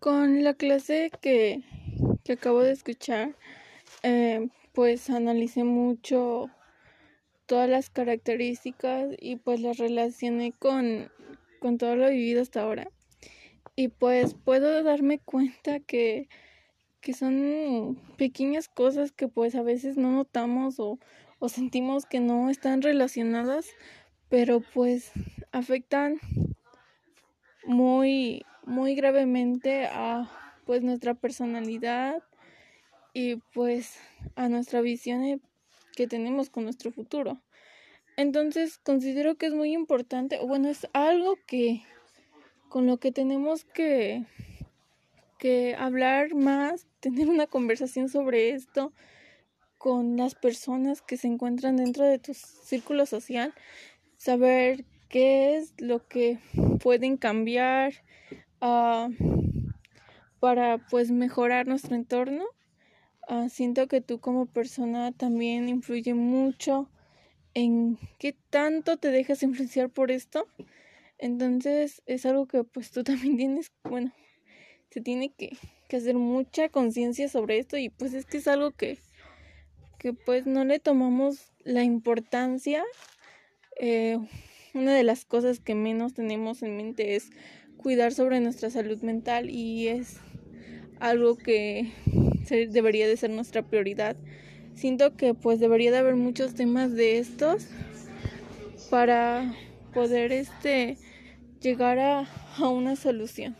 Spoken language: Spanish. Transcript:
Con la clase que, que acabo de escuchar, eh, pues analicé mucho todas las características y pues las relacioné con, con todo lo vivido hasta ahora. Y pues puedo darme cuenta que, que son pequeñas cosas que pues a veces no notamos o, o sentimos que no están relacionadas, pero pues afectan muy muy gravemente a pues nuestra personalidad y pues a nuestra visión que tenemos con nuestro futuro. Entonces considero que es muy importante, o bueno, es algo que con lo que tenemos que que hablar más, tener una conversación sobre esto con las personas que se encuentran dentro de tu círculo social, saber qué es lo que pueden cambiar, uh, para pues mejorar nuestro entorno. Uh, siento que tú como persona también influye mucho en qué tanto te dejas influenciar por esto. Entonces es algo que pues tú también tienes, bueno, se tiene que, que hacer mucha conciencia sobre esto y pues es que es algo que, que pues no le tomamos la importancia. Eh, una de las cosas que menos tenemos en mente es cuidar sobre nuestra salud mental y es algo que debería de ser nuestra prioridad. Siento que pues debería de haber muchos temas de estos para poder este llegar a, a una solución.